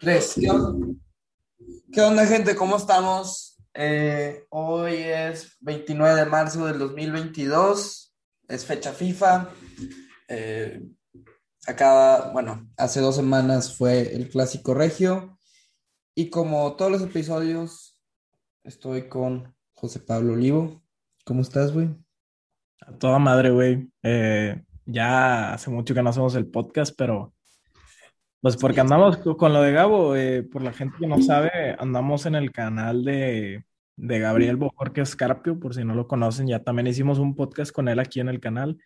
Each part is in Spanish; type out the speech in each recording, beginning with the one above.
Tres. ¿Qué onda, ¿Qué onda, gente? ¿Cómo estamos? Eh, hoy es 29 de marzo del 2022. Es fecha FIFA. Eh, acaba, bueno, hace dos semanas fue el clásico regio. Y como todos los episodios, estoy con José Pablo Olivo. ¿Cómo estás, güey? A toda madre, güey. Eh, ya hace mucho que no hacemos el podcast, pero pues porque andamos con lo de Gabo, eh, por la gente que no sabe, andamos en el canal de, de Gabriel Bojorque Escarpio, por si no lo conocen, ya también hicimos un podcast con él aquí en el canal.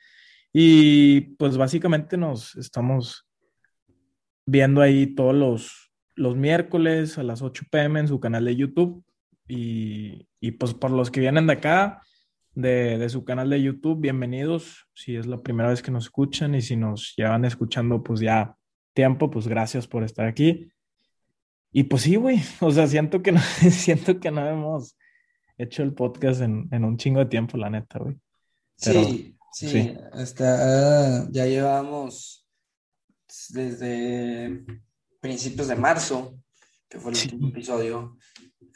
Y pues básicamente nos estamos viendo ahí todos los, los miércoles a las 8 pm en su canal de YouTube. Y, y pues por los que vienen de acá, de, de, su canal de YouTube, bienvenidos. Si es la primera vez que nos escuchan y si nos llevan escuchando, pues ya tiempo, pues gracias por estar aquí. Y pues sí, güey, o sea, siento que no, siento que no hemos hecho el podcast en, en un chingo de tiempo, la neta, güey. sí, sí, sí. Hasta, ya llevamos desde principios de marzo, que fue el sí. último episodio.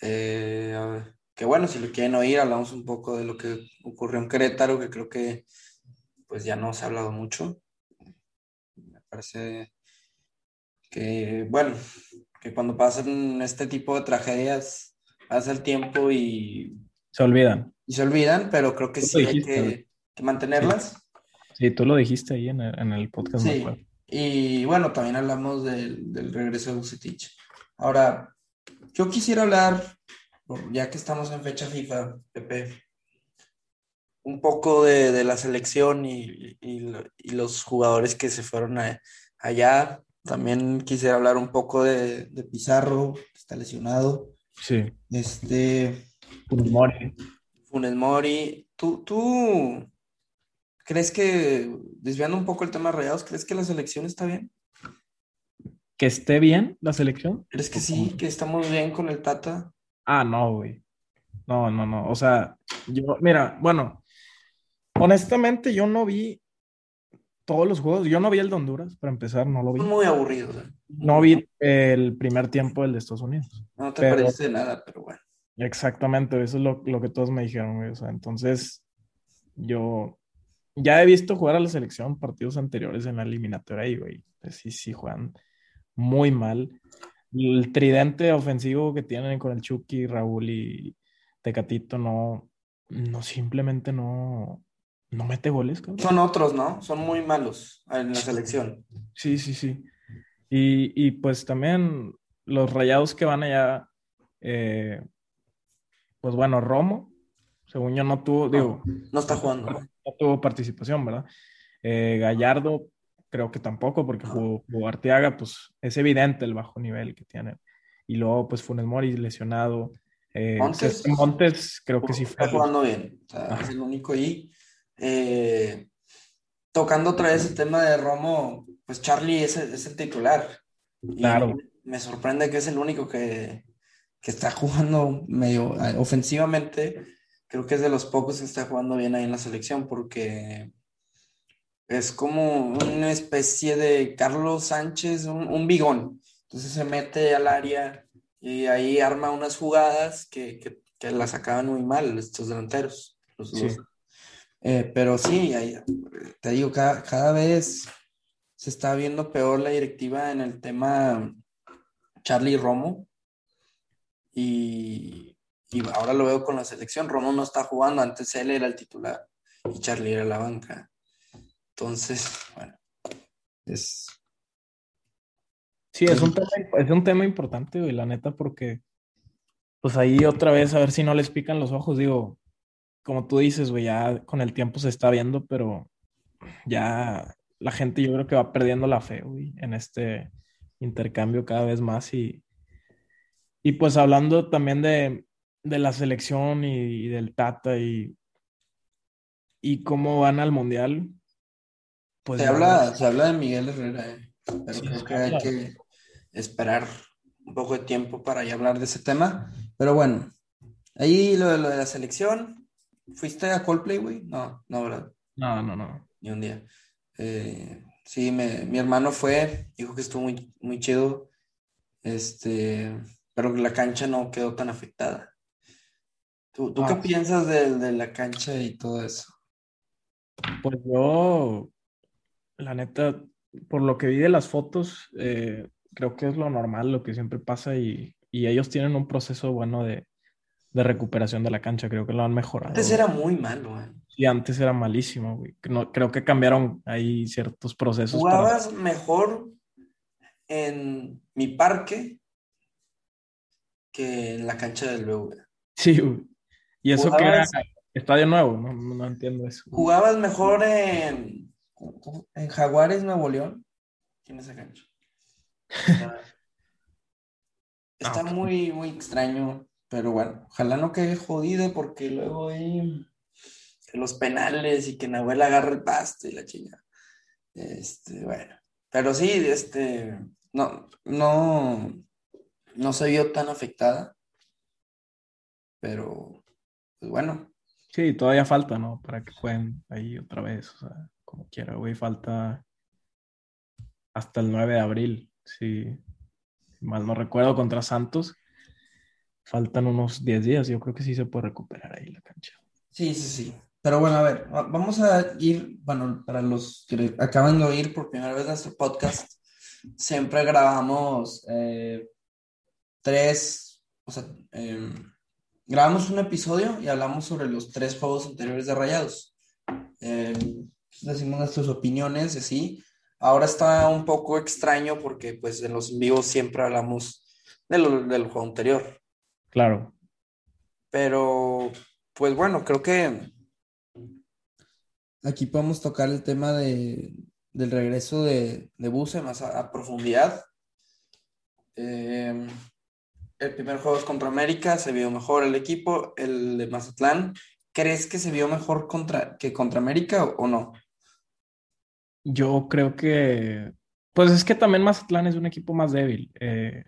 Eh, que bueno, si lo quieren oír, hablamos un poco de lo que ocurrió en Querétaro, que creo que pues ya no se ha hablado mucho. Me parece que, bueno, que cuando pasan este tipo de tragedias, pasa el tiempo y... Se olvidan. Y se olvidan, pero creo que sí dijiste, hay que, que mantenerlas. Sí. sí. tú lo dijiste ahí en el, en el podcast. Sí, y bueno, también hablamos del, del regreso de Bucetich. Ahora, yo quisiera hablar, ya que estamos en fecha FIFA, Pepe, un poco de, de la selección y, y, y, los jugadores que se fueron a, allá. También quisiera hablar un poco de, de Pizarro, que está lesionado. Sí. Este. Funes Mori. Funes Mori. ¿Tú, ¿Tú crees que, desviando un poco el tema de Rayados, crees que la selección está bien? ¿Que esté bien la selección? ¿Crees que sí? ¿Que estamos bien con el Tata? Ah, no, güey. No, no, no. O sea, yo, mira, bueno, honestamente yo no vi todos los juegos. Yo no vi el de Honduras, para empezar, no lo vi. Muy aburrido. ¿eh? No vi el primer tiempo del de Estados Unidos. No te pero, parece nada, pero bueno. Exactamente, eso es lo, lo que todos me dijeron, güey. O sea, entonces, yo ya he visto jugar a la selección partidos anteriores en la eliminatoria y, güey, pues sí, sí juegan muy mal. El tridente ofensivo que tienen con el Chucky, Raúl y Tecatito no, no simplemente no, no mete goles. Cabrón. Son otros, ¿no? Son muy malos en la selección. Sí, sí, sí. Y, y pues también los rayados que van allá, eh, pues bueno, Romo, según yo no tuvo, no, digo. No está jugando. No, no tuvo participación, ¿verdad? Eh, Gallardo, creo que tampoco, porque jugó, jugó, Arteaga, pues es evidente el bajo nivel que tiene. Y luego, pues Funes Mori lesionado. Eh, Montes, Montes, creo que sí fue. Está jugando bien, o sea, es el único ahí. Eh, tocando otra vez el tema de Romo, pues Charlie es el, es el titular. Claro. Y me sorprende que es el único que, que está jugando medio ofensivamente. Creo que es de los pocos que está jugando bien ahí en la selección porque es como una especie de Carlos Sánchez, un, un bigón. Entonces se mete al área y ahí arma unas jugadas que, que, que las acaban muy mal estos delanteros. Los Sí. Eh, pero sí, te digo, cada, cada, vez se está viendo peor la directiva en el tema Charlie Romo. Y, y, ahora lo veo con la selección. Romo no está jugando, antes él era el titular y Charlie era la banca. Entonces, bueno, es. Sí, es un tema, es un tema importante, güey, la neta, porque pues ahí otra vez a ver si no les pican los ojos, digo, como tú dices, güey, ya con el tiempo se está viendo, pero ya la gente yo creo que va perdiendo la fe, güey, en este intercambio cada vez más y, y pues hablando también de, de la selección y, y, del Tata y, y cómo van al Mundial. Pues se, habla, se habla de Miguel Herrera, eh, pero sí, creo que hay claro. que esperar un poco de tiempo para ya hablar de ese tema. Pero bueno, ahí lo, lo de la selección, ¿fuiste a Coldplay, güey? No, no, ¿verdad? No, no, no. Ni un día. Eh, sí, me, mi hermano fue, dijo que estuvo muy, muy chido. Este, pero la cancha no quedó tan afectada. ¿Tú, tú qué Ah. piensas de, de la cancha y todo eso? Pues yo, la neta, por lo que vi de las fotos, eh, creo que es lo normal, lo que siempre pasa y, y ellos tienen un proceso bueno de, de recuperación de la cancha, creo que lo han mejorado. Antes era muy malo, ¿eh? Y antes era malísimo, güey. No, creo que cambiaron ahí ciertos procesos para... Jugabas mejor en mi parque que en la cancha del BV. Sí, güey. Y eso que era estadio nuevo, no, no, entiendo eso. Jugabas mejor en, en Jaguares, Nuevo León, que en esa cancha. Está, está Ah, muy, muy extraño, pero bueno, ojalá no quede jodido porque luego que los penales y que Nahuel agarre el pasto y la chinga. Este, bueno, pero sí, este, no, no, no se vio tan afectada, pero, pues bueno, Sí, todavía falta, ¿no? Para que jueguen ahí otra vez, o sea, como quiera, güey, falta hasta el 9 de abril, si mal no recuerdo, contra Santos. Faltan unos 10 días, yo creo que sí se puede recuperar ahí la cancha. Sí, sí, sí. Pero bueno, a ver, va- vamos a ir, bueno, para los que acaban de oír por primera vez nuestro podcast, siempre grabamos eh, tres, o sea, em, grabamos un episodio y hablamos sobre los tres juegos anteriores de Rayados. Em, decimos nuestras opiniones, y así. Ahora está un poco extraño porque pues en los vivos siempre hablamos de lo- del juego anterior. Claro, Pero, pues bueno, creo que aquí podemos tocar el tema de, del regreso de, de Buse más a, a profundidad. Eh, el primer juego es contra América, se vio mejor el equipo, el de Mazatlán. ¿Crees que se vio mejor contra, que contra América o, o no? yo creo que, pues es que también Mazatlán es un equipo más débil. Eh,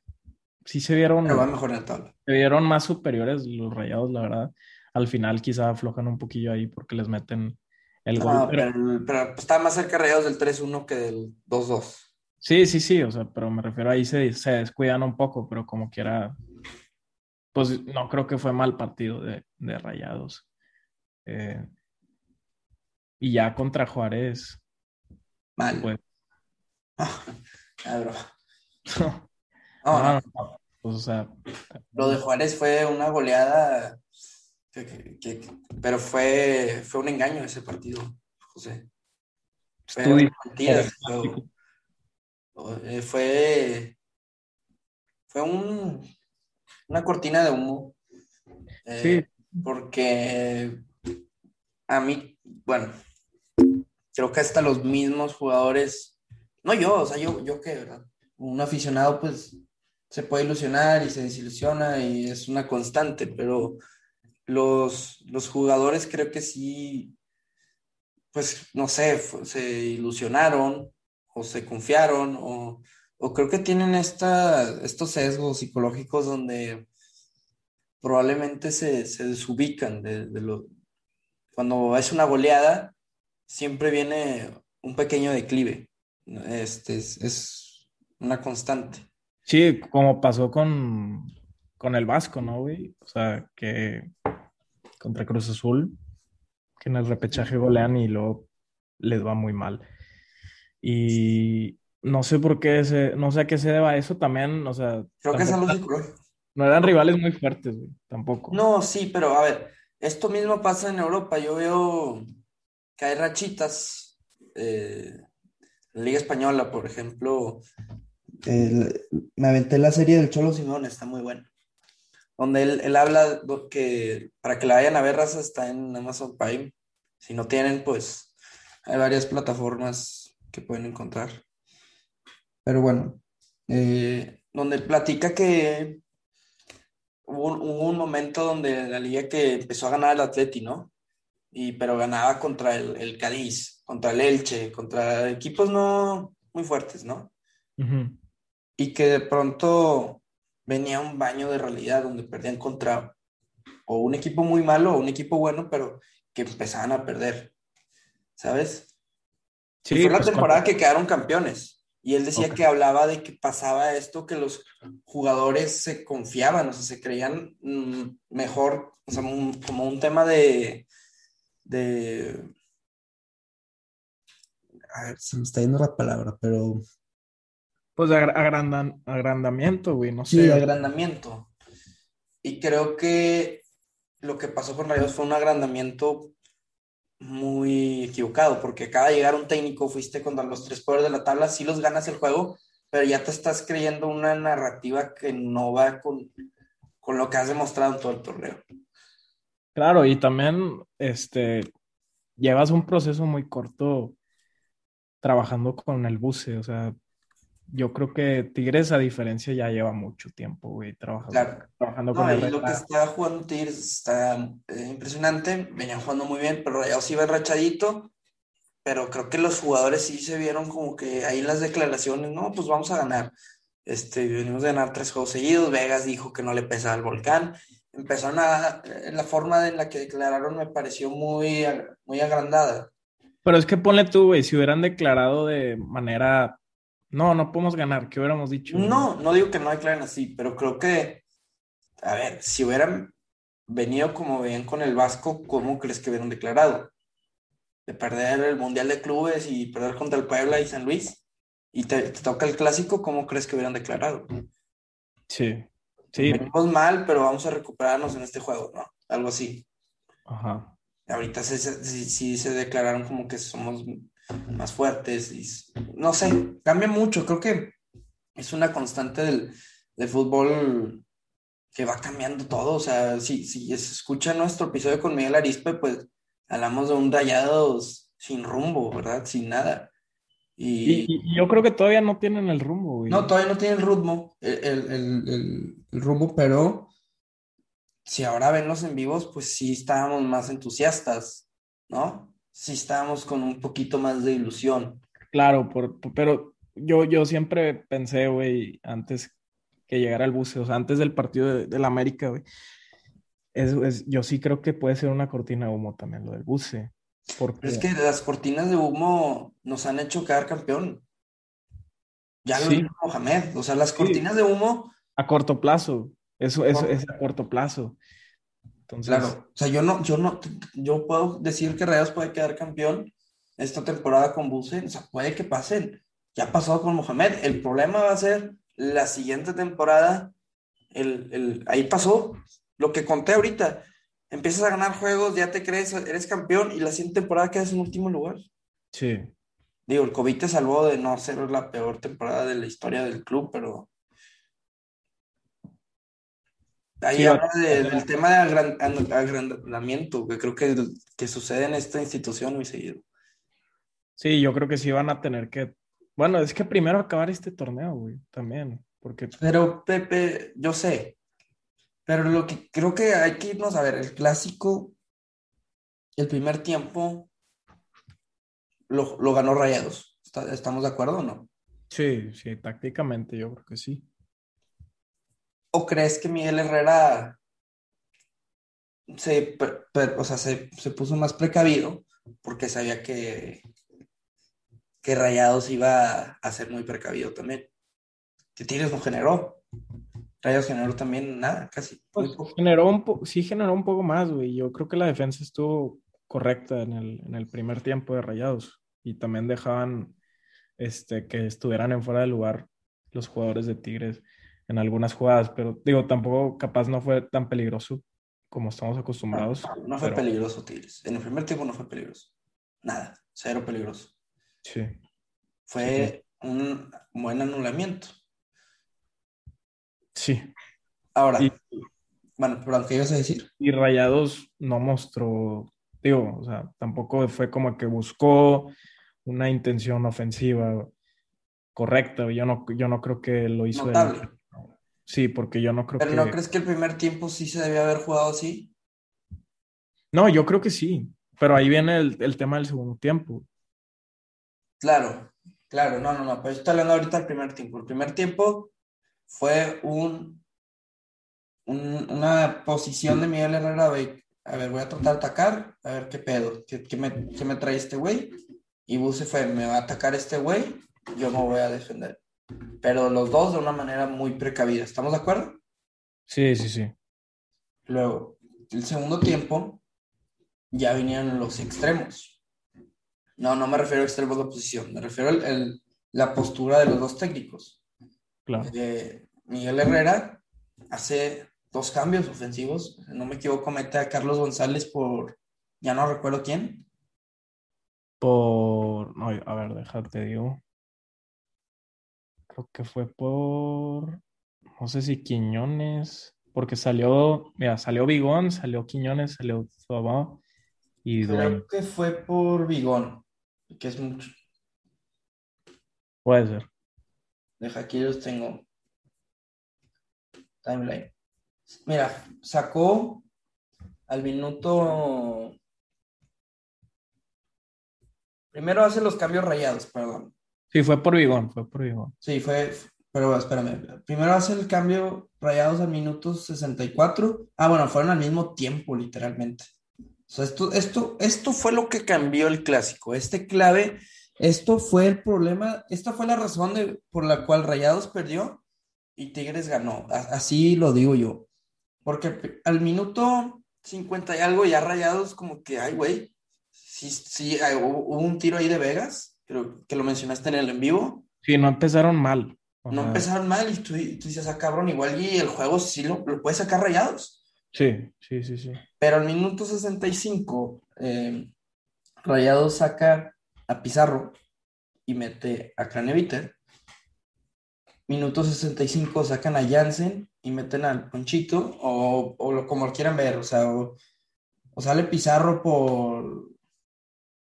sí se vieron, Pero va tabla. se vieron más superiores los Rayados, la verdad. Al final quizá aflojan un poquillo ahí porque les meten el No, gol, pero- pero, pero está más cerca Rayados del 3-1 que del 2-2. Sí, sí, sí, o sea, pero me refiero ahí se, se descuidan un poco, pero como quiera, pues no creo que fue mal partido de, de Rayados. Eh, y ya contra Juárez, Mal. pues, Ah. no, No, no, pues, o sea, Lo de Juárez fue una goleada, que- que- que- pero fue, fue un engaño ese partido, José. Fue mentiras, táctico. eh, fue, fue un, una cortina de humo. eh, Porque a mí, bueno, creo que hasta los mismos jugadores, no yo, o sea, yo, yo qué, ¿verdad? Un aficionado, pues, se puede ilusionar y se desilusiona y es una constante, pero los, los jugadores creo que sí, pues, no sé, se ilusionaron o se confiaron o, o creo que tienen esta, estos sesgos psicológicos donde probablemente se, se desubican de, lo... Cuando es una goleada, siempre viene un pequeño declive. Este es, es una constante. Sí, como pasó con, con el Vasco, ¿no, güey? O sea, que contra Cruz Azul, que en el repechaje golean y luego les va muy mal. Y no sé por qué, se, no sé a qué se deba eso también, o sea, Creo que es algo psicológico. no eran rivales muy fuertes, güey, tampoco. No, sí, pero a ver, esto mismo pasa en Europa. Yo veo que hay rachitas. eh, la Liga Española, por ejemplo. Me aventé la serie del Cholo Simón, está muy buena. Donde él, él habla que para que la vayan a ver, raza, está en Amazon Prime. Si no tienen, pues hay varias plataformas que pueden encontrar. Pero bueno, eh, donde platica que hubo un, momento donde la liga que empezó a ganar el Atleti, ¿no? Y, pero ganaba contra el, el Cádiz, contra el Elche, contra equipos no muy fuertes, ¿no? Ujú. Y que de pronto venía un baño de realidad donde perdían contra o un equipo muy malo o un equipo bueno, pero que empezaban a perder, ¿sabes? Y Sí, fue la pues, temporada que quedaron campeones. Y él decía que hablaba de que pasaba esto, que los jugadores se confiaban, o sea, se creían mm, mejor, o sea, como un tema de, de... A ver, se me está yendo la palabra, pero... Pues de agrandamiento, güey, no sé. Sí, agrandamiento. Y creo que lo que pasó con Rayos fue un agrandamiento muy equivocado, porque acaba de llegar un técnico, fuiste contra los tres poderes de la tabla, sí los ganas el juego, pero ya te estás creyendo una narrativa que no va con, con lo que has demostrado en todo el torneo. Claro, y también este, llevas un proceso muy corto trabajando con el buce, o sea, yo creo que Tigres, a diferencia, ya lleva mucho tiempo, güey, trabajando, trabajando con el Lo que está jugando Tigres está eh, impresionante, venían jugando muy bien, pero ya sí iba rachadito, pero creo que los jugadores sí se vieron como que ahí en las declaraciones, no, pues vamos a ganar. Este, venimos de ganar tres juegos seguidos, Vegas dijo que no le pesaba el volcán, empezaron a, la forma en la que declararon me pareció muy, muy agrandada. Pero es que ponle tú, güey, si hubieran declarado de manera no, no podemos ganar, ¿qué hubiéramos dicho? No, no digo que no declaren así, pero creo que, a ver, si hubieran venido como ven con el Vasco, ¿cómo crees que hubieran declarado? De perder el Mundial de Clubes y perder contra el Puebla y San Luis, y te, toca el clásico, ¿cómo crees que hubieran declarado? Sí, sí. Venimos mal, pero vamos a recuperarnos en este juego, ¿no? Algo así. Ajá. Ahorita sí, sí se declararon como que somos más fuertes. Y, no sé, cambia mucho. Creo que es una constante del, fútbol que va cambiando todo. O sea, si, si se escucha nuestro episodio con Miguel Arispe, pues hablamos de un rayados sin rumbo, ¿verdad? Sin nada. Y, yo creo que todavía no tienen el rumbo. No, todavía no tienen el rumbo, el, el, rumbo, pero si ahora ven los en vivos, pues sí estábamos más entusiastas, ¿no? Sí estábamos con un poquito más de ilusión. Claro, por, pero yo, yo siempre pensé, güey, antes que llegara el buceo, o sea, antes del partido de, la América, güey, es, yo sí creo que puede ser una cortina de humo también lo del buce. Porque... Es que las cortinas de humo nos han hecho quedar campeón. Ya lo dijo Mohamed, o sea, las cortinas de humo. A corto plazo, eso, eso es a corto plazo claro, o sea, yo no, yo no, yo puedo decir que Rayos puede quedar campeón esta temporada con Buse, o sea, puede que pasen. Ya ha pasado con Mohamed. El problema va a ser la siguiente temporada. El, ahí pasó lo que conté ahorita. Empiezas a ganar juegos, ya te crees, eres campeón y la siguiente temporada quedas en último lugar. Sí. Digo, el COVID te salvó de no ser la peor temporada de la historia del club, pero Ahí habla del tema de agrandamiento, que creo que, que sucede en esta institución muy seguido. Sí, yo creo que sí van a tener que. Bueno, es que primero acabar este torneo, güey, también. Porque... Pero, Pepe, yo sé. Pero lo que creo que hay que irnos a ver, el clásico, el primer tiempo, lo, lo ganó Rayados. ¿Estamos de acuerdo o no? Sí, sí, tácticamente yo creo que sí. ¿O crees que Miguel Herrera se, o sea, se, puso más precavido porque sabía que, que Rayados iba a ser muy precavido también? Que Tigres no generó. Rayados generó también nada, casi. Pues, generó un sí generó un poco más, güey. Yo creo que la defensa estuvo correcta en el, en el primer tiempo de Rayados y también dejaban este, que estuvieran en fuera de lugar los jugadores de Tigres en algunas jugadas, pero digo, tampoco capaz no fue tan peligroso como estamos acostumbrados. No, fue peligroso, Tigres. En el primer tiempo no fue peligroso. Nada, cero peligroso. Sí. Fue un buen anulamiento. Sí. Ahora, bueno, pero ¿qué ibas a decir? Y Rayados no mostró, digo, o sea, tampoco fue como que buscó una intención ofensiva correcta. Yo no, yo no creo que lo hizo. Notable. Sí, porque yo no creo que... ¿Pero no crees que el primer tiempo sí se debía haber jugado así? No, yo creo que sí, pero ahí viene el, tema del segundo tiempo. Claro, claro, no, no, no, pero estoy hablando ahorita del primer tiempo. El primer tiempo fue un, una posición de Miguel Herrera a ver, voy a tratar de atacar, a ver qué pedo, qué, me, qué me, trae este güey. Y Buse fue, me va a atacar este güey yo no voy a defender. Pero los dos de una manera muy precavida. ¿Estamos de acuerdo? Sí, sí, sí. Luego, el segundo tiempo, ya vinieron los extremos. No, no me refiero a extremos de oposición, me refiero a la postura de los dos técnicos. Claro. Eh, Miguel Herrera hace dos cambios ofensivos. No me equivoco, mete a Carlos González por, ya no recuerdo quién. Por, no, a ver, déjate digo. Creo que fue por, no sé si Quiñones, porque salió, mira, salió Bigón, salió Quiñones, salió Zobá y Creo que fue por Bigón, que es mucho. Puede ser. Deja, aquí los tengo. Timeline. Mira, sacó al minuto. Primero hace los cambios rayados, perdón. Sí, fue por Bigón, fue por Bigón. Sí, fue, pero espérame. Primero hace el cambio rayados al minuto 64. Ah, bueno, fueron al mismo tiempo, literalmente. O sea, esto, esto, esto fue lo que cambió el clásico. Este clave, esto fue el problema, esta fue la razón de, por la cual Rayados perdió y Tigres ganó. Así lo digo yo. Porque al minuto 50 y algo ya Rayados como que, ay, güey, sí, sí, hubo un tiro ahí de Vegas, creo que lo mencionaste en el en vivo. Sí, no empezaron mal. No empezaron mal y tú, tú dices, ah, cabrón, igual y el juego sí lo, lo puede sacar Rayados. Sí, sí, sí, sí. Pero al minuto 65, eh, Rayados saca a Pizarro y mete a Craneviter. Minuto 65 sacan a Jansen y meten al Ponchito, o, o como lo quieran ver, o sea, o, sale Pizarro por,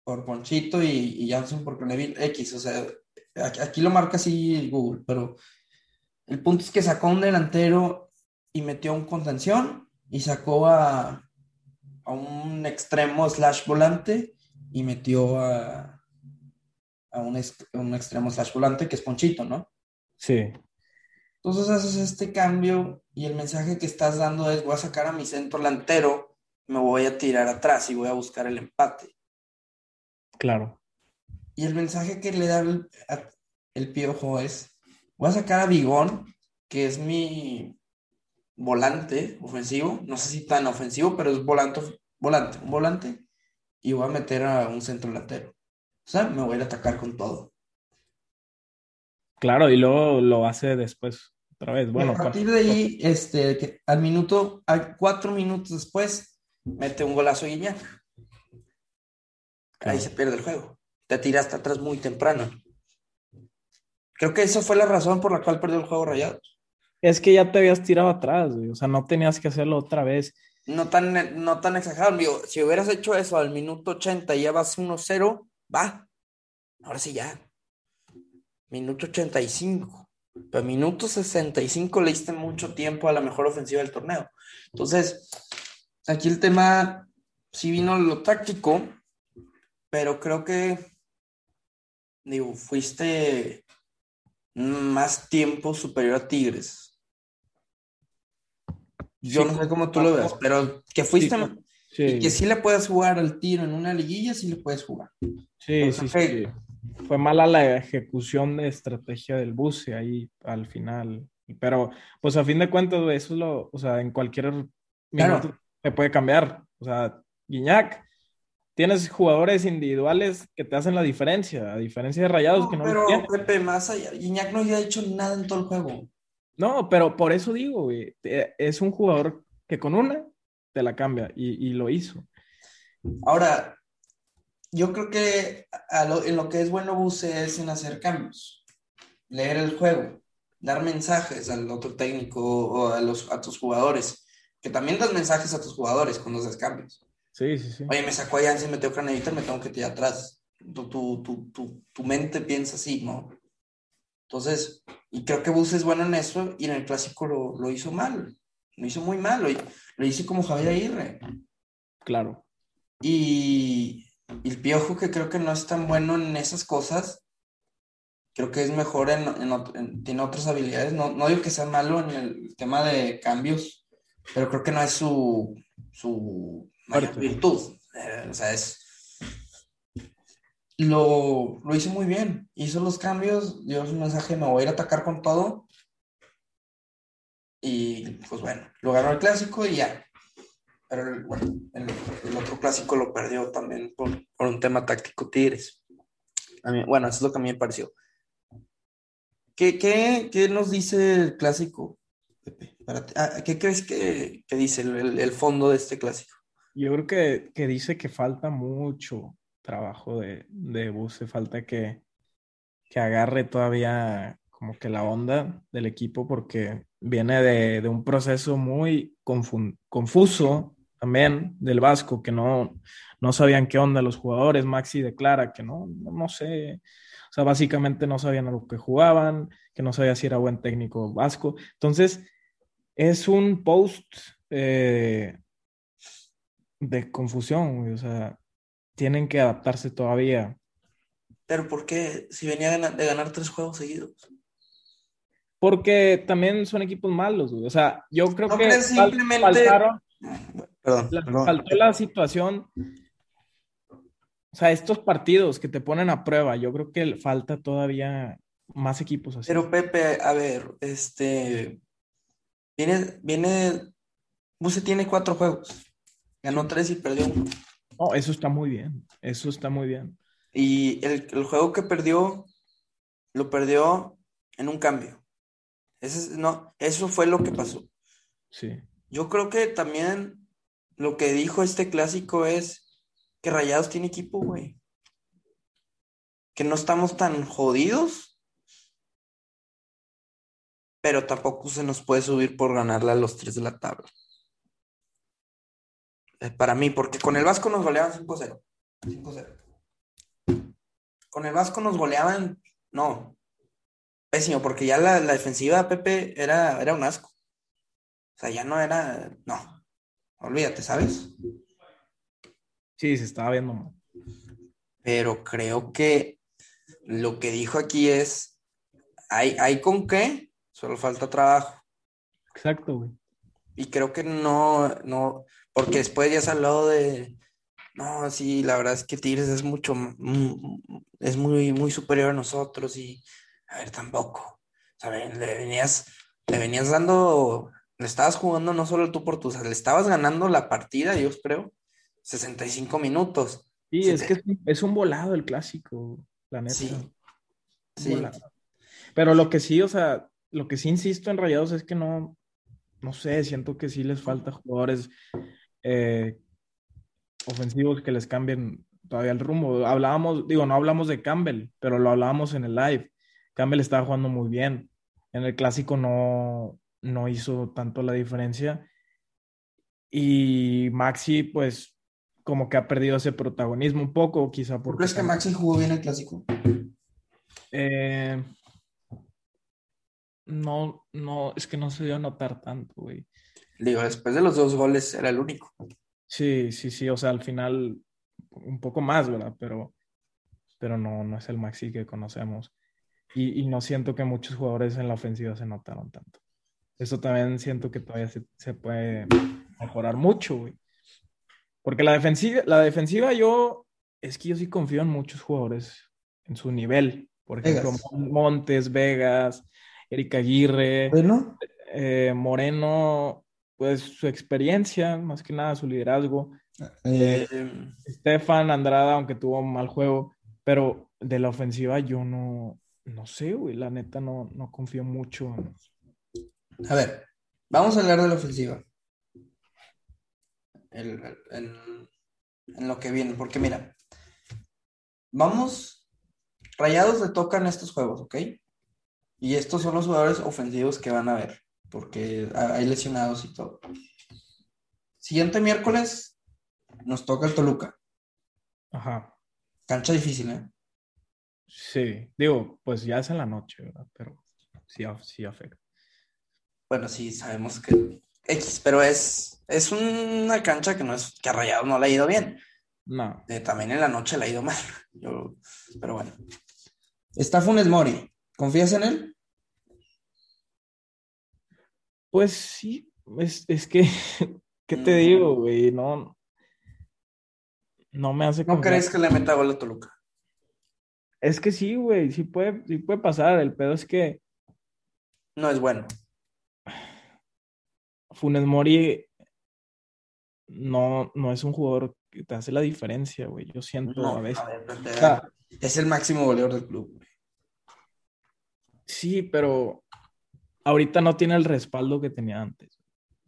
por Ponchito y, y Jansen por Craneviter X, o sea, aquí, lo marca así Google, pero el punto es que sacó un delantero y metió un contención y sacó a, a un extremo slash volante y metió a, a un, un extremo slash volante que es Ponchito, ¿no? Sí. Entonces haces este cambio y el mensaje que estás dando es voy a sacar a mi centro delantero, me voy a tirar atrás y voy a buscar el empate. Claro. Y el mensaje que le da el, el piojo es voy a sacar a Bigón, que es mi volante ofensivo, no sé si tan ofensivo, pero es volante, volante, un volante, y voy a meter a un centro delantero. O sea, me voy a ir a atacar con todo. Claro, y luego lo hace después, otra vez. Bueno, a partir de ahí, este, al minuto, a cuatro minutos después, mete un golazo Guiñac. Ahí se pierde el juego. Te tiraste atrás muy temprano. Creo que esa fue la razón por la cual perdió el juego Rayados. Es que ya te habías tirado atrás, güey. O sea, no tenías que hacerlo otra vez. No tan, no tan exagerado, amigo. Si hubieras hecho eso al minuto 80 y ya vas 1-0, va. Ahora sí ya. Minuto 85. Pero minuto 65 le diste mucho tiempo a la mejor ofensiva del torneo. Entonces, aquí el tema sí vino lo táctico, pero creo que, digo, fuiste más tiempo superior a Tigres. Yo no sé cómo tú lo ves, pero que fuiste y que sí le puedes jugar al tiro en una liguilla, sí le puedes jugar. Sí, sí, sí. Fue mala la ejecución de estrategia del buce ahí al final. Pero, pues a fin de cuentas, eso es lo, o sea, en cualquier minuto te puede cambiar. O sea, Guiñac, tienes jugadores individuales que te hacen la diferencia, a diferencia de Rayados que no Pero, Pepe, más allá, Guiñac no había hecho nada en todo el juego. No, pero por eso digo, güey, es un jugador que con una te la cambia y, y lo hizo. Ahora, yo creo que en lo que es bueno Buse es en hacer cambios, leer el juego, dar mensajes al otro técnico o a, los, a tus jugadores, que también das mensajes a tus jugadores cuando haces cambios. Sí, sí, sí. Oye, me sacó a me metió Cranevita, me tengo que tirar atrás. Tu, tu, tu, tu, mente piensa así, ¿no? Entonces, y creo que Bus es bueno en eso y en el clásico lo, lo hizo mal, lo hizo muy mal, lo, lo hizo como Javier Aguirre. Claro. Y, y el Piojo, que creo que no es tan bueno en esas cosas, creo que es mejor en, tiene otras habilidades. No, no, digo que sea malo en el tema de cambios, pero creo que no es su, su mayor virtud. Eh, o sea, es. lo, lo hizo muy bien. Hizo los cambios, dio un mensaje, me voy a ir a atacar con todo. Y pues bueno, lo ganó el clásico y ya. Pero el, bueno, el, el otro clásico lo perdió también por, por un tema táctico Tigres. A mí- bueno, eso es lo que a mí me pareció. ¿Qué, qué, qué nos dice el clásico, Pepe? Para ti- ah, ¿qué crees que, que dice el- el fondo de este clásico? Yo creo que, que dice que falta mucho trabajo de, de Buse, falta que, que agarre todavía como que la onda del equipo porque viene de, de un proceso muy confuso también del Vasco, que no, no sabían qué onda los jugadores. Maxi declara que no, no, no sé, o sea, básicamente no sabían a lo que jugaban, que no sabía si era buen técnico Vasco. Entonces, es un post eh, de confusión, güey, o sea, tienen que adaptarse todavía. Pero ¿por qué? Si venía de ganar, tres juegos seguidos. Porque también son equipos malos, güey. O sea, yo creo ¿No que simplemente- faltaron, Perdón, la- perdón. faltó la situación. O sea, estos partidos que te ponen a prueba, yo creo que falta todavía más equipos así. Pero Pepe, a ver, este viene, viene, Buse tiene cuatro juegos, ganó tres y perdió uno. No, eso está muy bien. Eso está muy bien. Y el, el juego que perdió, lo perdió en un cambio. Ese es- no, eso fue lo que pasó. Sí. Yo creo que también lo que dijo este clásico es que Rayados tiene equipo, güey. Que no estamos tan jodidos, pero tampoco se nos puede subir por ganarle a los tres de la tabla. Eh, Para mí, porque con el Vasco nos goleaban 5-0. 5-0. Con el Vasco nos goleaban, no, pésimo, porque ya la, la defensiva, Pepe, era, era un asco. O sea, ya no era, no, olvídate, ¿sabes? Sí, se estaba viendo mal. Pero creo que lo que dijo aquí es, hay, hay con qué, solo falta trabajo. Exacto, güey. Y creo que no, no, porque después ya se ha hablado de, no, sí, la verdad es que Tigres es mucho, es muy, muy superior a nosotros y, a ver, tampoco. O sea, le venías, le venías dando, le estabas jugando no solo tú por sea, le estabas ganando la partida, yo creo, 65 minutos. Sí, Se es te- que es un, volado el clásico, la neta. Sí, sí. Pero lo que sí, o sea, lo que sí insisto en Rayados es que no, no sé, siento que sí les falta jugadores eh, ofensivos que les cambien todavía el rumbo. Hablábamos, digo, no hablamos de Campbell, pero lo hablábamos en el live. Campbell estaba jugando muy bien. En el clásico no, no hizo tanto la diferencia. Y Maxi, pues, como que ha perdido ese protagonismo un poco, quizá ¿Por porque... crees que Maxi jugó bien el clásico? Eh, no, no, es que no se dio a notar tanto, güey. Digo, después de los dos goles era el único. Sí, sí, sí, o sea, al final un poco más, ¿verdad? Pero, pero no, no es el Maxi que conocemos. Y, y no siento que muchos jugadores en la ofensiva se notaron tanto. Eso también siento que todavía se, se puede mejorar mucho, güey. Porque la defensiva, la defensiva yo, es que yo sí confío en muchos jugadores en su nivel. Por ejemplo, Vegas. Montes, Vegas, Erika Aguirre, Bueno, eh, Moreno, pues su experiencia, más que nada su liderazgo. eh, Stefan Andrada, aunque tuvo un mal juego, pero de la ofensiva yo no, no sé, güey, la neta no, no confío mucho. a ver, vamos a hablar de la ofensiva. El- el- en, en lo que viene, porque mira, vamos, Rayados le tocan estos juegos, ¿ok? Y estos son los jugadores ofensivos que van a ver, porque hay lesionados y todo. Siguiente miércoles nos toca el Toluca. Ajá, Cancha difícil, ¿eh? sí, digo, pues ya es en la noche, ¿verdad? Pero sí, sí afecta. Bueno, sí, sabemos que X, pero es, es una cancha que no es, que a Rayados no le ha ido bien. No, Eh, también en la noche le ha ido mal. Yo, pero bueno. Está Funes Mori. ¿Confías en él? Pues sí, es, es que, ¿qué te digo, güey? No, no me hace ¿No confiar. crees que le meta gol a Toluca? Es que sí, güey, sí puede, sí puede pasar. El pedo es que No es bueno. Funes Mori no, no es un jugador que te hace la diferencia, güey. Yo siento No, a veces. a ver, Pepe, O sea, es el máximo goleador del club. güey. sí, pero ahorita no tiene el respaldo que tenía antes.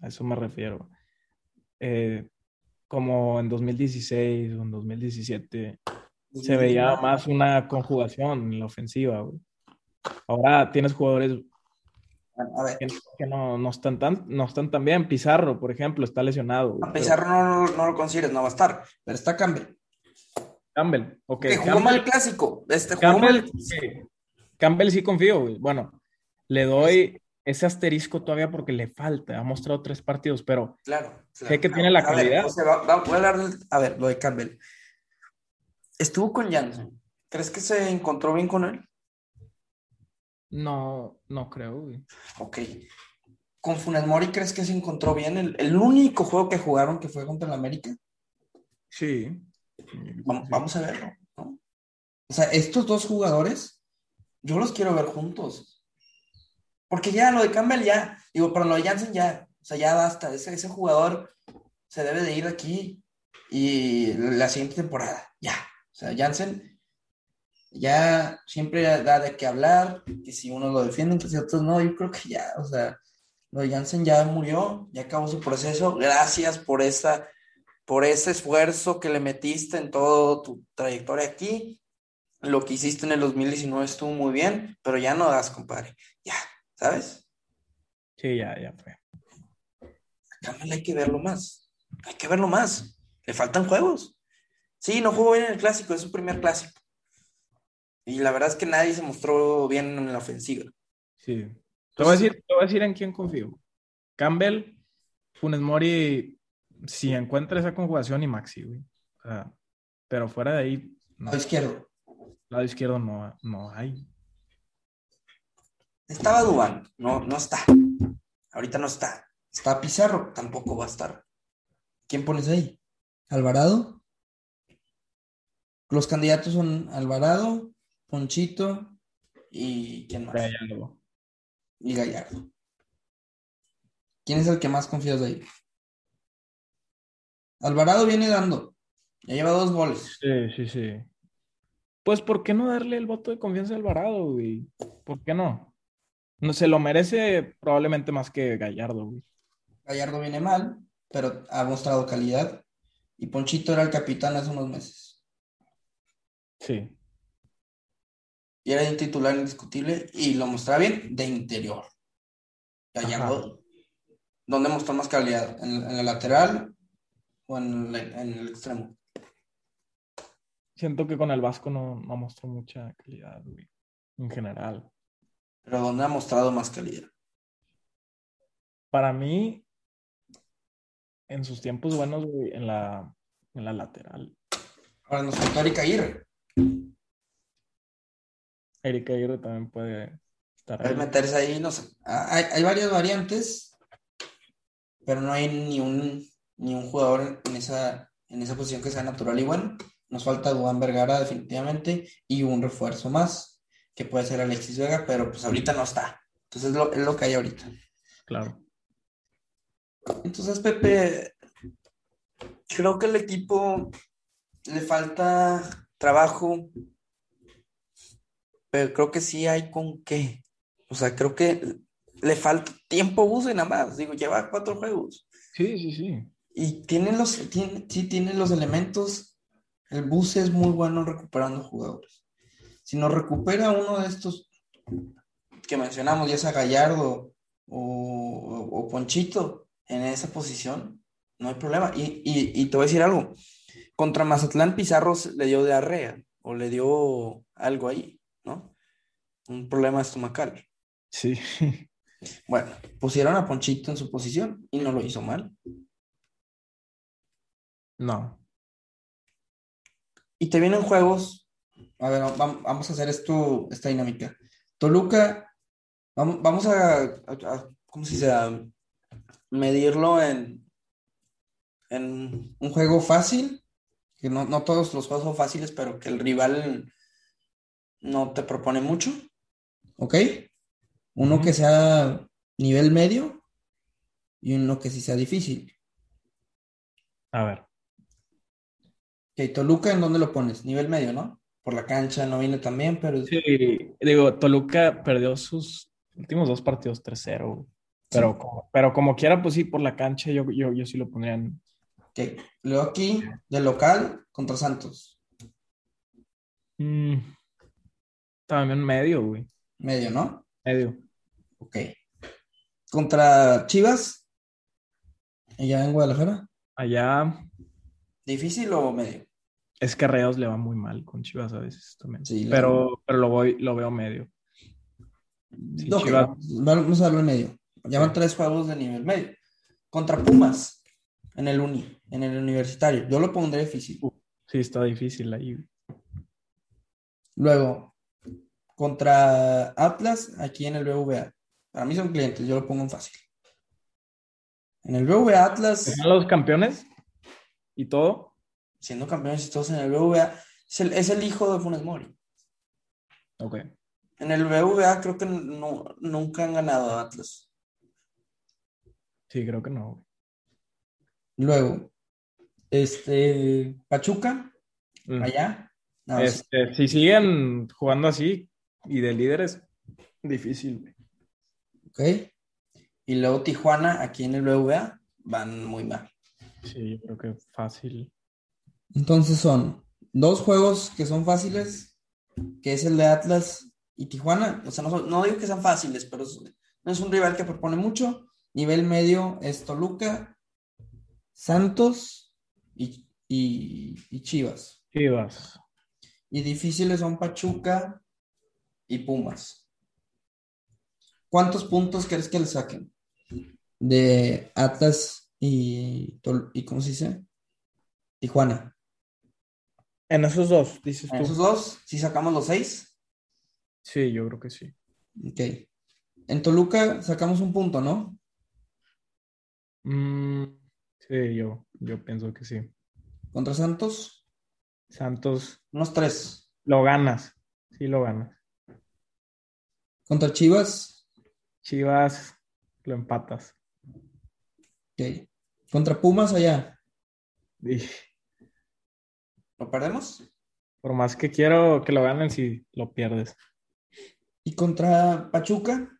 A eso me refiero. Eh, como en 2016 o en 2017 se veía más una conjugación en la ofensiva, güey. Ahora tienes jugadores A ver, que, que no, no están tan, no están tan bien. Pizarro, por ejemplo, está lesionado. güey, a pero- Pizarro no, no, no lo consideres, no va a estar. Pero está Campbell. Campbell, ok. que jugó Campbell- mal clásico. Este jugó Campbell, mal. sí. Campbell sí confío, güey. Bueno, le doy ese asterisco todavía porque le falta. Ha mostrado tres partidos, pero Claro. claro, Sé que claro. tiene la A ver, calidad. Va- voy a hablar del- A ver, lo de Campbell. Estuvo con Janssen. ¿Crees que se encontró bien con él? no, no creo, güey. Ok. ¿Con Funes Mori crees que se encontró bien? El, el único juego que jugaron que fue contra el América. Sí. Vam- Vamos a verlo, ¿no? O sea, estos dos jugadores, yo los quiero ver juntos. Porque ya lo de Campbell ya, digo, pero lo de Jansen ya, o sea, ya basta. Ese, ese jugador se debe de ir de aquí y la siguiente temporada, ya. O sea, Jansen ya siempre da de qué hablar, que si unos lo defienden, que si otros no, yo creo que ya, o sea, lo de Jansen ya murió, ya acabó su proceso. Gracias por esa por ese esfuerzo que le metiste en toda tu trayectoria aquí. Lo que hiciste en el 2019 estuvo muy bien, pero ya no das, compadre. ¿Sabes? Sí, ya, ya fue. A Campbell hay que verlo más. Hay que verlo más. Le faltan juegos. Sí, no jugó bien en el clásico, es su primer clásico. Y la verdad es que nadie se mostró bien en la ofensiva. Sí. Te voy a decir, te voy a decir en quién confío. Campbell, Funes Mori, si encuentra esa conjugación y Maxi, güey. O sea, pero fuera de ahí, no. Lado izquierdo. Lado izquierdo no, no hay. Estaba Dubán, no, no está. Ahorita no está. Está Pizarro, tampoco va a estar. ¿Quién pones ahí? ¿Alvarado? Los candidatos son Alvarado, Ponchito y ¿quién más? Gallardo. Y Gallardo. ¿Quién es el que más confías de ahí? Alvarado viene dando. Ya lleva dos goles. Sí, sí, sí. Pues, ¿por qué no darle el voto de confianza a Alvarado, güey? ¿Por qué no? No se lo merece probablemente más que Gallardo, güey. Gallardo viene mal, pero ha mostrado calidad. Y Ponchito era el capitán hace unos meses. Sí. y era un titular indiscutible y lo mostraba bien de interior. Gallardo, ¿dónde mostró más calidad? ¿En, en el lateral o en el, en el extremo? Siento que con el Vasco no, no mostró mucha calidad, güey. En general. Pero ¿dónde ha mostrado más calidad? Para mí, en sus tiempos buenos, güey, en la, en la lateral. Ahora nos faltó Erika Aguirre. Erika Aguirre también puede estar Puede ahí. meterse ahí, no sé. Ah, Hay, hay varias variantes, pero no hay ni un, ni un jugador en esa, en esa posición que sea natural y bueno. Nos falta Duan Vergara definitivamente y un refuerzo más, que puede ser Alexis Vega, pero pues ahorita no está. Entonces es lo, es lo que hay ahorita. Claro. Entonces, Pepe, creo que el equipo le falta trabajo, pero creo que sí hay con qué. O sea, creo que le falta tiempo a Buse nada más. Digo, lleva cuatro juegos. Sí, sí, sí. Y tiene los, tiene, sí tiene los elementos. El Buse es muy bueno recuperando jugadores. Si nos recupera uno de estos que mencionamos, ya sea Gallardo o, Ponchito, en esa posición, no hay problema. Y, y- y te voy a decir algo. Contra Mazatlán Pizarro le dio diarrea o le dio algo ahí, ¿no? Un problema estomacal. Sí. Bueno, pusieron a Ponchito en su posición y no lo hizo mal. No. Y te vienen juegos. A ver, vam- vamos a hacer esto, esta dinámica. Toluca, vamos, vamos a, a- a- ¿cómo se dice? A medirlo en, en un juego fácil, que no, no todos los juegos son fáciles, pero que el rival no te propone mucho. ¿Ok? Uno que sea nivel medio y uno que sí sea difícil. A ver. Ok, Toluca, ¿en dónde lo pones? Nivel medio, ¿no? Por la cancha no viene tan bien, pero... Sí, digo, Toluca perdió sus últimos dos partidos 3-0. Pero, como, pero como quiera, pues sí, por la cancha yo, yo, yo sí lo pondría en... Ok, luego aquí, de local contra Santos. Mm, también medio, güey. Medio, ¿no? Medio. Ok. Contra Chivas. Allá en Guadalajara. Allá. ¿Difícil o medio? Es que Reos le va muy mal con Chivas a veces también. Sí, pero, pero lo voy, lo veo medio. Vamos a en medio. Llevan tres juegos de nivel medio. Contra Pumas, en el uni, en el universitario. Yo lo pondré difícil. Sí, está difícil ahí. Luego, contra Atlas, aquí en el BVA. Para mí son clientes, yo lo pongo en fácil. En el BVA Atlas. ¿Son los campeones? ¿Y todo? Siendo campeones y todos en el BVA. Es el, hijo de Funes Mori. Ok. En el BVA creo que no, nunca han ganado a Atlas. Sí, creo que no. Luego, este, Pachuca, mm. allá. este, si siguen jugando así y de líderes, difícil. Ok. Y luego Tijuana, aquí en el BVA, van muy mal. Sí, yo creo que fácil. Entonces son dos juegos que son fáciles, que es el de Atlas y Tijuana. O sea, no, no digo que sean fáciles, pero no es un rival que propone mucho. Nivel medio es Toluca, Santos y, Chivas. Chivas. Y difíciles son Pachuca y Pumas. ¿Cuántos puntos crees que le saquen? De Atlas y, y ¿cómo se dice? Tijuana. En esos dos, dices En esos dos, si sacamos los seis. Sí, yo creo que sí. Ok. En Toluca sacamos un punto, ¿no? Mm, sí, yo, yo pienso que sí. ¿Contra Santos? Santos. Unos tres. Lo ganas. Sí, lo ganas. ¿Contra Chivas? Chivas, lo empatas. Ok. ¿Contra Pumas allá? Sí. ¿Lo perdemos? Por más que quiero que lo ganen, si lo pierdes. ¿Y contra Pachuca?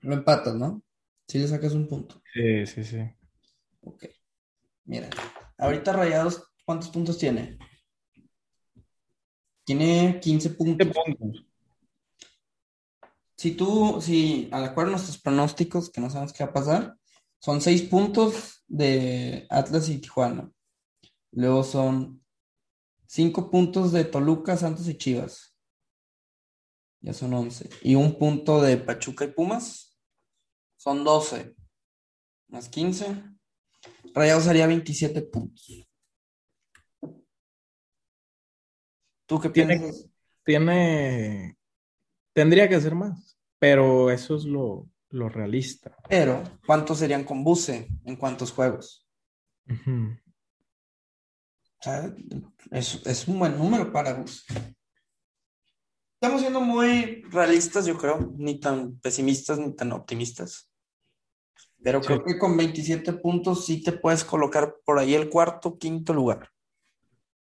Lo empatas, ¿no? Si le sacas un punto. Sí, sí, sí. Ok. Mira, ahorita Rayados, ¿cuántos puntos tiene? Tiene 15 puntos. puntos. Si tú, si al acuerdo nuestros pronósticos, que no sabemos qué va a pasar, son 6 puntos de Atlas y Tijuana. Luego son 5 puntos de Toluca, Santos y Chivas. Ya son 11. Y un punto de Pachuca y Pumas. Son 12 más 15. Rayados haría 27 puntos. ¿Tú qué piensas? Tiene, Tendría que ser más, pero eso es lo, realista. Pero, ¿cuántos serían con Buse en cuántos juegos? Es, es, un buen número para Buse. Estamos siendo muy realistas, yo creo, ni tan pesimistas ni tan optimistas. Pero creo que con 27 puntos sí te puedes colocar por ahí el cuarto, quinto lugar.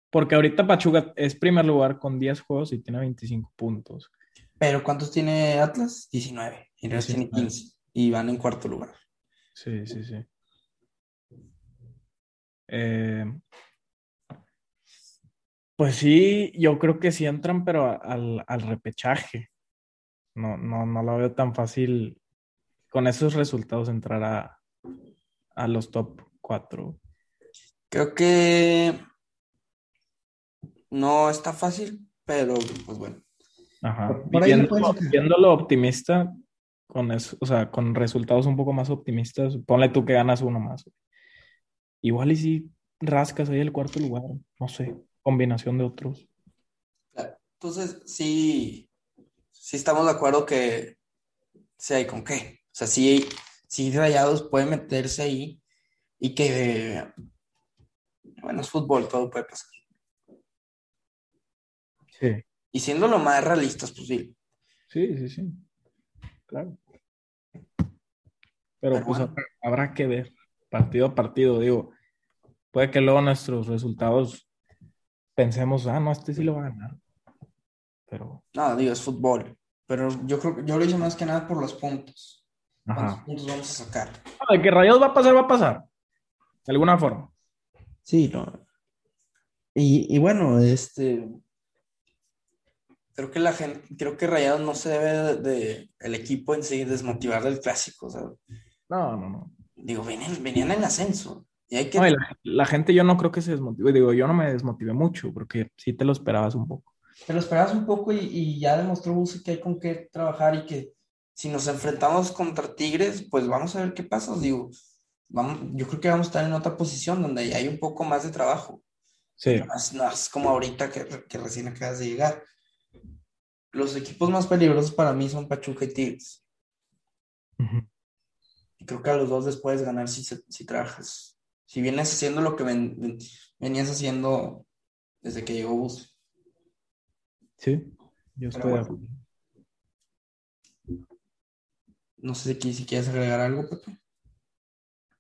Porque ahorita Pachuca es primer lugar con 10 juegos y tiene 25 puntos. Pero ¿cuántos tiene Atlas? 19. Y tiene 15. Y van en cuarto lugar. Sí, sí, sí. Eh, pues sí, yo creo que sí entran, pero al, al repechaje. No, no, no lo veo tan fácil con esos resultados entrar a, los top 4? Creo que no está fácil, pero pues bueno. Ajá. viéndolo, optimista, con eso, o sea, con resultados un poco más optimistas, ponle tú que ganas uno más. Igual y si rascas ahí el cuarto lugar, no sé, combinación de otros. Entonces, sí, sí estamos de acuerdo que sí hay con qué. O sea, sí, sí Rayados puede meterse ahí y que, bueno, es fútbol, todo puede pasar. Sí. Y siendo lo más realistas posible. Sí, sí, sí. Claro. Pero, Pero pues bueno. habrá, habrá que ver, partido a partido, digo. Puede que luego nuestros resultados pensemos, ah, no, este sí lo va a ganar. Pero, No, digo, es fútbol. Pero yo creo que yo lo hice más que nada por los puntos. ¿Cuántos ajá. puntos vamos a sacar? No, de que Rayados va a pasar, va a pasar. De alguna forma. Sí, no. Y, y bueno, este. Creo que la gente, creo que Rayados no se debe de, de- el equipo en sí desmotivar del clásico. Sea, No, no, no. digo, venían, venían en ascenso. Y hay que. No, y la, la gente yo no creo que se desmotive. Digo, yo no me desmotivé mucho porque sí te lo esperabas un poco. Te lo esperabas un poco y, y ya demostró Buse que hay con qué trabajar y que si nos enfrentamos contra Tigres, pues vamos a ver qué pasa. Digo, vamos, yo creo que vamos a estar en otra posición donde hay un poco más de trabajo. Sí. No es, no es como ahorita que, que recién acabas de llegar. Los equipos más peligrosos para mí son Pachuca y Tigres. Y creo que a los dos les puedes ganar si, si trabajas. Si vienes haciendo lo que ven- ven- venías haciendo desde que llegó Bus. Sí, yo estoy de bueno. acuerdo. No sé si, si quieres agregar algo, Pepe.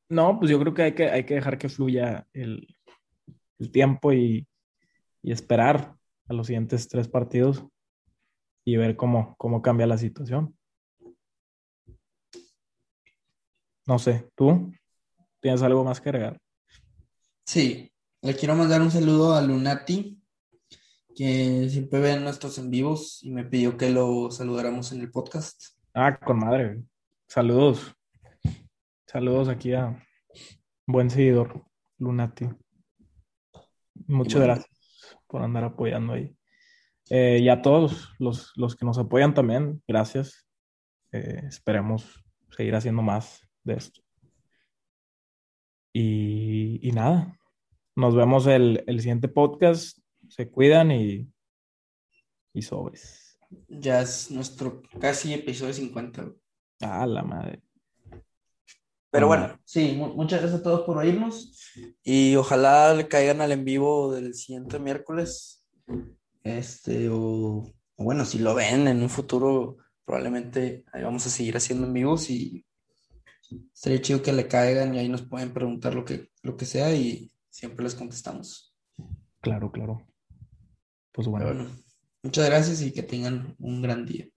No, pues yo creo que hay que, hay que dejar que fluya el, el tiempo y, y esperar a los siguientes tres partidos y ver cómo, cómo cambia la situación. No sé, ¿tú tienes algo más que agregar? Sí, le quiero mandar un saludo a Lunati, que siempre ve nuestros en vivos y me pidió que lo saludáramos en el podcast. Ah, con madre. Saludos. Saludos aquí a buen seguidor, Lunati. Muchas bueno. gracias por andar apoyando ahí. Eh, y a todos los, los que nos apoyan también, gracias. Eh, esperemos seguir haciendo más de esto. Y, y nada, nos vemos el, el siguiente podcast. Se cuidan y, y sobres. Ya es nuestro casi episodio 50. güey. Ah, la madre. Pero Ah. bueno, sí, mu- muchas gracias a todos por oírnos y ojalá le caigan al en vivo del siguiente miércoles. Este, o, o bueno, si lo ven en un futuro, probablemente ahí vamos a seguir haciendo en vivos y estaría chido que le caigan y ahí nos pueden preguntar lo que, lo que sea y siempre les contestamos. Claro, claro. Pues bueno, bueno, muchas gracias y que tengan un gran día.